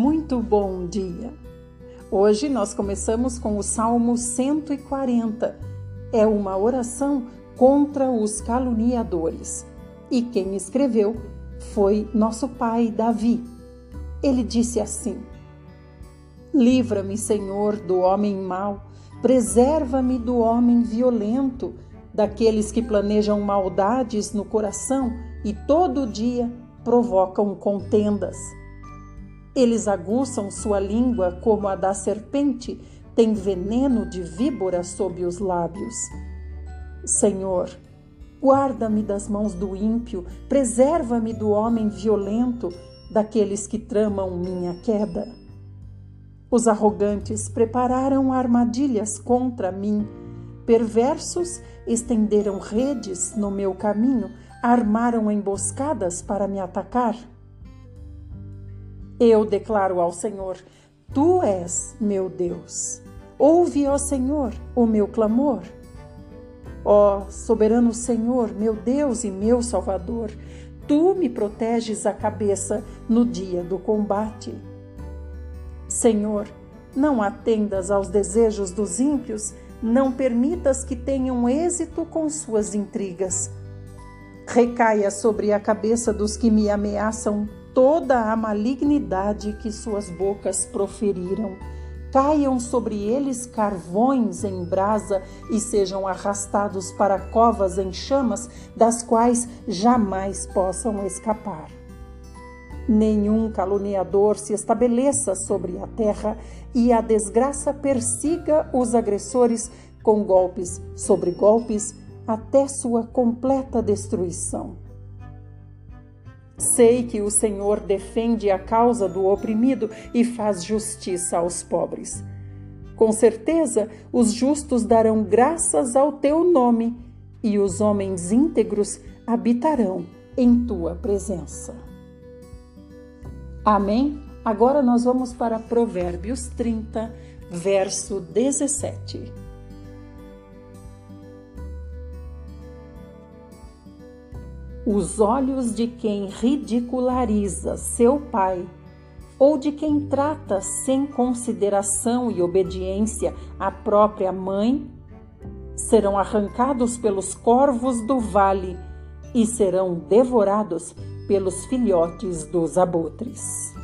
muito bom dia. Hoje nós começamos com o Salmo 140. É uma oração contra os caluniadores. E quem escreveu foi nosso pai Davi. Ele disse assim: Livra-me, Senhor, do homem mau, preserva-me do homem violento, daqueles que planejam maldades no coração e todo dia provocam contendas. Eles aguçam sua língua como a da serpente, têm veneno de víbora sob os lábios. Senhor, guarda-me das mãos do ímpio, preserva-me do homem violento, daqueles que tramam minha queda. Os arrogantes prepararam armadilhas contra mim, perversos estenderam redes no meu caminho, armaram emboscadas para me atacar. Eu declaro ao Senhor: Tu és meu Deus. Ouve, ó Senhor, o meu clamor. Ó soberano Senhor, meu Deus e meu Salvador, tu me proteges a cabeça no dia do combate. Senhor, não atendas aos desejos dos ímpios, não permitas que tenham êxito com suas intrigas. Recaia sobre a cabeça dos que me ameaçam toda a malignidade que suas bocas proferiram. Caiam sobre eles carvões em brasa e sejam arrastados para covas em chamas, das quais jamais possam escapar. Nenhum caluniador se estabeleça sobre a terra e a desgraça persiga os agressores com golpes sobre golpes até sua completa destruição. Sei que o Senhor defende a causa do oprimido e faz justiça aos pobres. Com certeza, os justos darão graças ao teu nome e os homens íntegros habitarão em tua presença. Amém? Agora nós vamos para Provérbios 30, verso 17. Os olhos de quem ridiculariza seu pai ou de quem trata sem consideração e obediência a própria mãe serão arrancados pelos corvos do vale e serão devorados pelos filhotes dos abutres.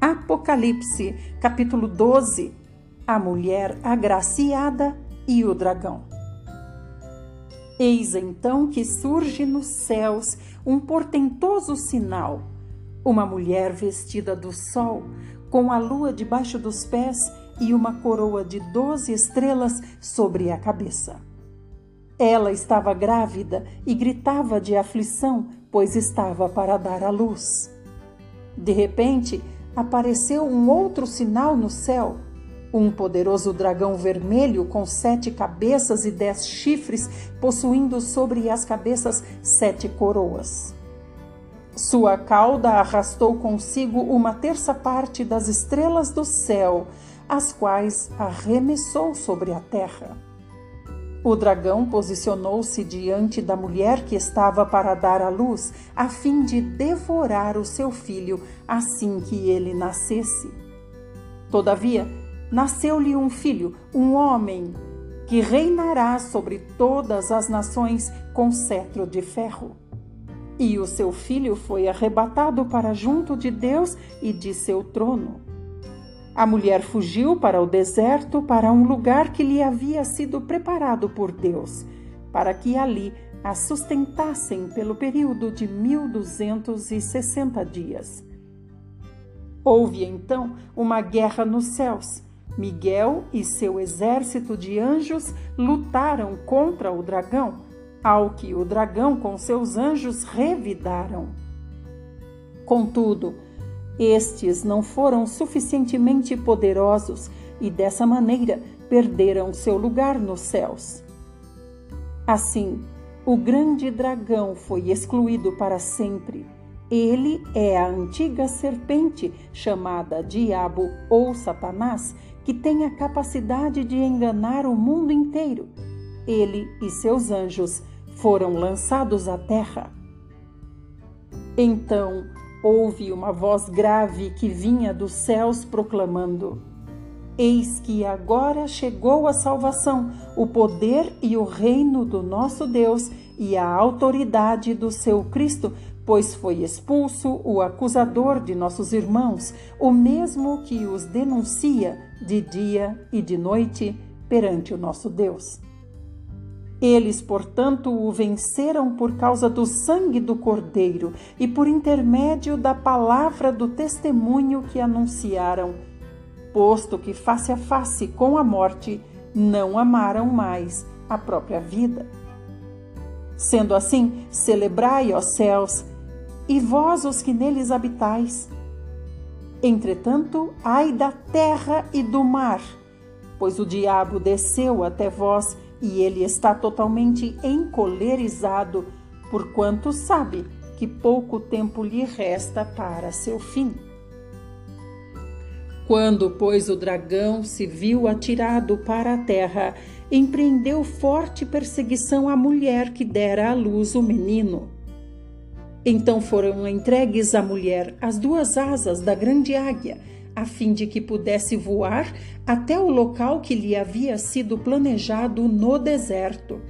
Apocalipse, capítulo 12 A mulher agraciada e o dragão. Eis então que surge nos céus um portentoso sinal: uma mulher vestida do sol, com a lua debaixo dos pés e uma coroa de doze estrelas sobre a cabeça. Ela estava grávida e gritava de aflição, pois estava para dar à luz. De repente, apareceu um outro sinal no céu um poderoso dragão vermelho com sete cabeças e dez chifres, possuindo sobre as cabeças sete coroas. Sua cauda arrastou consigo uma terça parte das estrelas do céu, as quais arremessou sobre a terra. O dragão posicionou-se diante da mulher que estava para dar à luz, a fim de devorar o seu filho assim que ele nascesse. Todavia, nasceu-lhe um filho, um homem, que reinará sobre todas as nações com cetro de ferro. E o seu filho foi arrebatado para junto de Deus e de seu trono. A mulher fugiu para o deserto, para um lugar que lhe havia sido preparado por Deus, para que ali a sustentassem pelo período de mil duzentos e sessenta dias. Houve então uma guerra nos céus Miguel e seu exército de anjos lutaram contra o dragão, ao que o dragão com seus anjos revidaram. Contudo, estes não foram suficientemente poderosos e dessa maneira perderam seu lugar nos céus. Assim, o grande dragão foi excluído para sempre. Ele é a antiga serpente chamada Diabo ou Satanás que tem a capacidade de enganar o mundo inteiro. Ele e seus anjos foram lançados à terra. Então houve uma voz grave que vinha dos céus proclamando: Eis que agora chegou a salvação, o poder e o reino do nosso Deus e a autoridade do seu Cristo, pois foi expulso o acusador de nossos irmãos, o mesmo que os denuncia de dia e de noite perante o nosso Deus. Eles, portanto, o venceram por causa do sangue do Cordeiro e por intermédio da palavra do testemunho que anunciaram, posto que face a face com a morte não amaram mais a própria vida. Sendo assim, celebrai, ó céus, e vós os que neles habitais. Entretanto, ai da terra e do mar, pois o diabo desceu até vós e ele está totalmente encolerizado, porquanto sabe que pouco tempo lhe resta para seu fim. Quando, pois, o dragão se viu atirado para a terra, empreendeu forte perseguição à mulher que dera à luz o menino. Então foram entregues à mulher as duas asas da grande águia, a fim de que pudesse voar até o local que lhe havia sido planejado no deserto,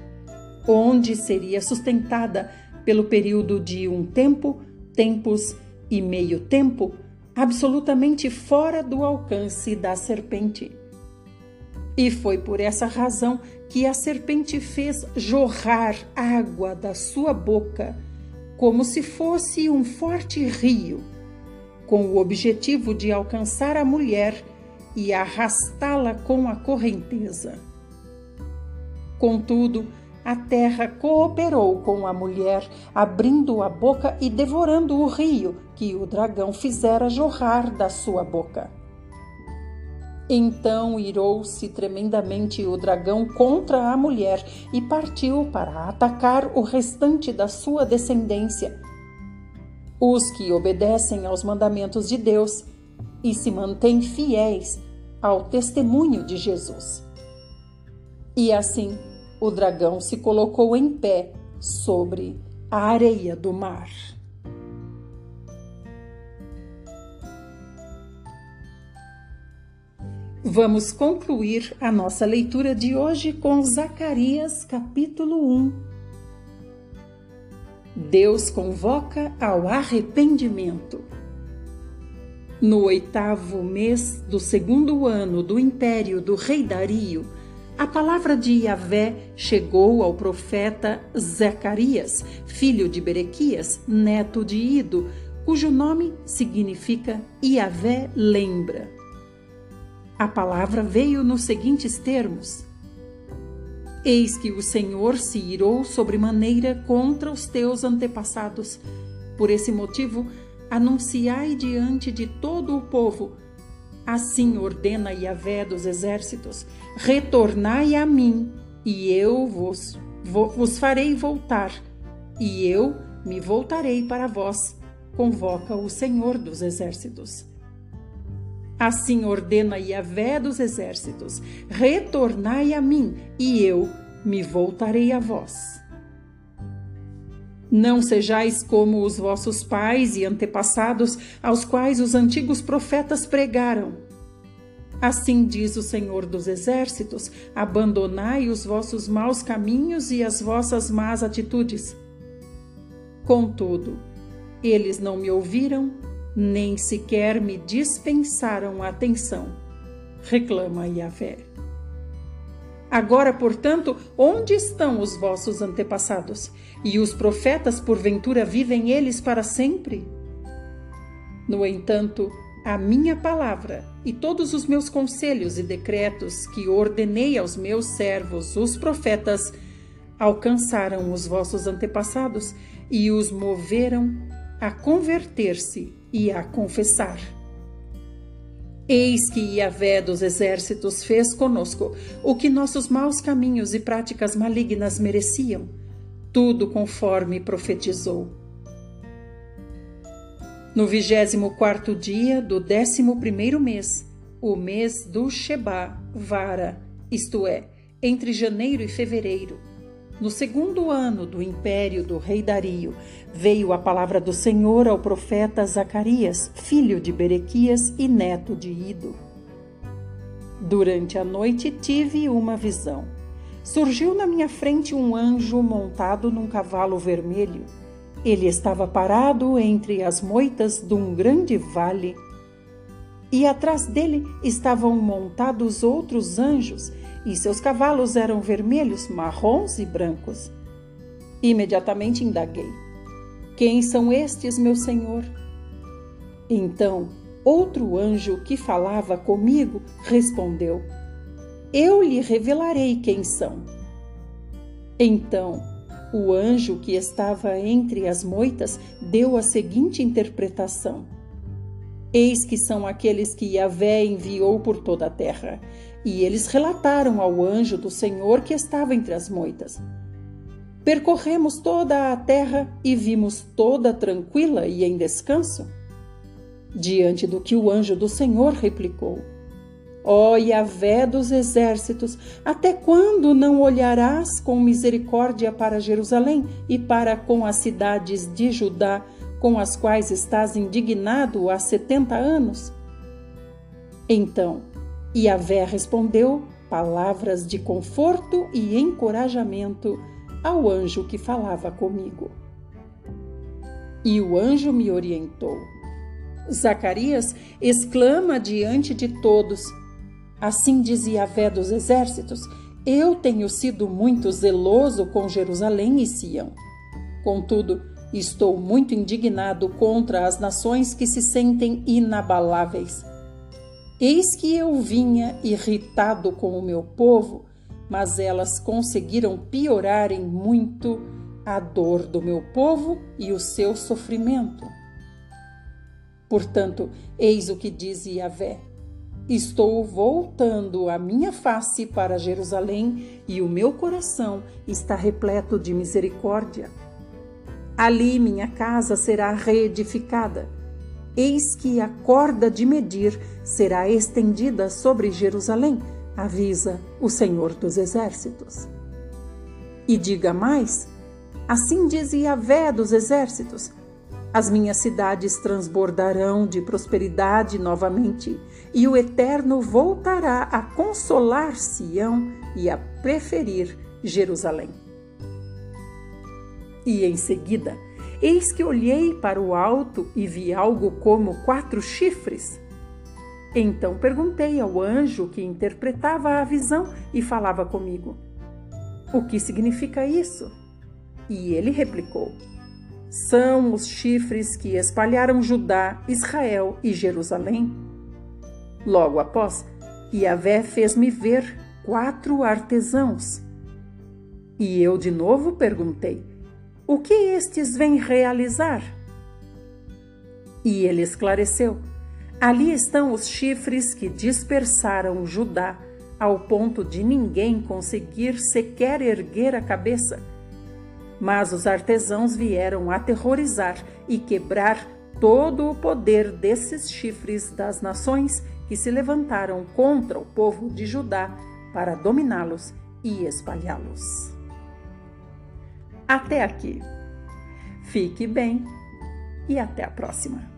onde seria sustentada pelo período de um tempo, tempos e meio tempo, absolutamente fora do alcance da serpente. E foi por essa razão que a serpente fez jorrar água da sua boca como se fosse um forte rio, com o objetivo de alcançar a mulher e arrastá-la com a correnteza. Contudo, a terra cooperou com a mulher, abrindo a boca e devorando o rio que o dragão fizera jorrar da sua boca. Então irou-se tremendamente o dragão contra a mulher e partiu para atacar o restante da sua descendência, os que obedecem aos mandamentos de Deus e se mantêm fiéis ao testemunho de Jesus. E assim o dragão se colocou em pé sobre a areia do mar. Vamos concluir a nossa leitura de hoje com Zacarias, capítulo 1. Deus convoca ao arrependimento. No oitavo mês do segundo ano do império do rei Dario, a palavra de Yahvé chegou ao profeta Zacarias, filho de Berequias, neto de Ido, cujo nome significa Yahvé lembra. A palavra veio nos seguintes termos: Eis que o Senhor se irou sobremaneira contra os teus antepassados. Por esse motivo, anunciai diante de todo o povo. Assim ordena Yahvé dos exércitos: retornai a mim, e eu vos, vos farei voltar, e eu me voltarei para vós, convoca o Senhor dos exércitos. Assim ordena Yahvé dos exércitos: retornai a mim, e eu me voltarei a vós. Não sejais como os vossos pais e antepassados, aos quais os antigos profetas pregaram. Assim diz o Senhor dos Exércitos: abandonai os vossos maus caminhos e as vossas más atitudes. Contudo, eles não me ouviram nem sequer me dispensaram atenção, reclama Yahvé. Agora, portanto, onde estão os vossos antepassados? E os profetas, porventura, vivem eles para sempre? No entanto, a minha palavra e todos os meus conselhos e decretos que ordenei aos meus servos, os profetas, alcançaram os vossos antepassados e os moveram a converter-se e a confessar. Eis que Yahvé dos exércitos fez conosco o que nossos maus caminhos e práticas malignas mereciam, tudo conforme profetizou. No vigésimo quarto dia do décimo primeiro mês, o mês do Sheba, Vara, isto é, entre janeiro e fevereiro, no segundo ano do império do rei Dario, veio a palavra do Senhor ao profeta Zacarias, filho de Berequias e neto de Ido. Durante a noite tive uma visão. Surgiu na minha frente um anjo montado num cavalo vermelho. Ele estava parado entre as moitas de um grande vale e atrás dele estavam montados outros anjos, e seus cavalos eram vermelhos, marrons e brancos. Imediatamente indaguei: Quem são estes, meu senhor? Então, outro anjo que falava comigo respondeu: Eu lhe revelarei quem são. Então, o anjo que estava entre as moitas deu a seguinte interpretação: Eis que são aqueles que Yahvé enviou por toda a terra. E eles relataram ao anjo do Senhor que estava entre as moitas. Percorremos toda a terra e vimos toda tranquila e em descanso. Diante do que o anjo do Senhor replicou: Ó oh, Yahvé dos exércitos, até quando não olharás com misericórdia para Jerusalém e para com as cidades de Judá, com as quais estás indignado há setenta anos? Então, Yahvé respondeu palavras de conforto e encorajamento ao anjo que falava comigo. E o anjo me orientou. Zacarias exclama diante de todos: Assim diz Yahvé dos exércitos: Eu tenho sido muito zeloso com Jerusalém e Sião. Contudo, Estou muito indignado contra as nações que se sentem inabaláveis. Eis que eu vinha irritado com o meu povo, mas elas conseguiram piorar em muito a dor do meu povo e o seu sofrimento. Portanto, eis o que diz Yahvé: Estou voltando a minha face para Jerusalém e o meu coração está repleto de misericórdia. Ali minha casa será reedificada. Eis que a corda de medir será estendida sobre Jerusalém, avisa o Senhor dos Exércitos. E diga mais: assim diz Yahvé dos Exércitos: as minhas cidades transbordarão de prosperidade novamente, e o Eterno voltará a consolar Sião e a preferir Jerusalém. E em seguida, eis que olhei para o alto e vi algo como quatro chifres. Então perguntei ao anjo que interpretava a visão e falava comigo: O que significa isso? E ele replicou: São os chifres que espalharam Judá, Israel e Jerusalém. Logo após, Yahvé fez-me ver quatro artesãos. E eu de novo perguntei: o que estes vêm realizar? E ele esclareceu: Ali estão os chifres que dispersaram Judá, ao ponto de ninguém conseguir sequer erguer a cabeça. Mas os artesãos vieram aterrorizar e quebrar todo o poder desses chifres das nações que se levantaram contra o povo de Judá para dominá-los e espalhá-los até aqui. Fique bem e até a próxima.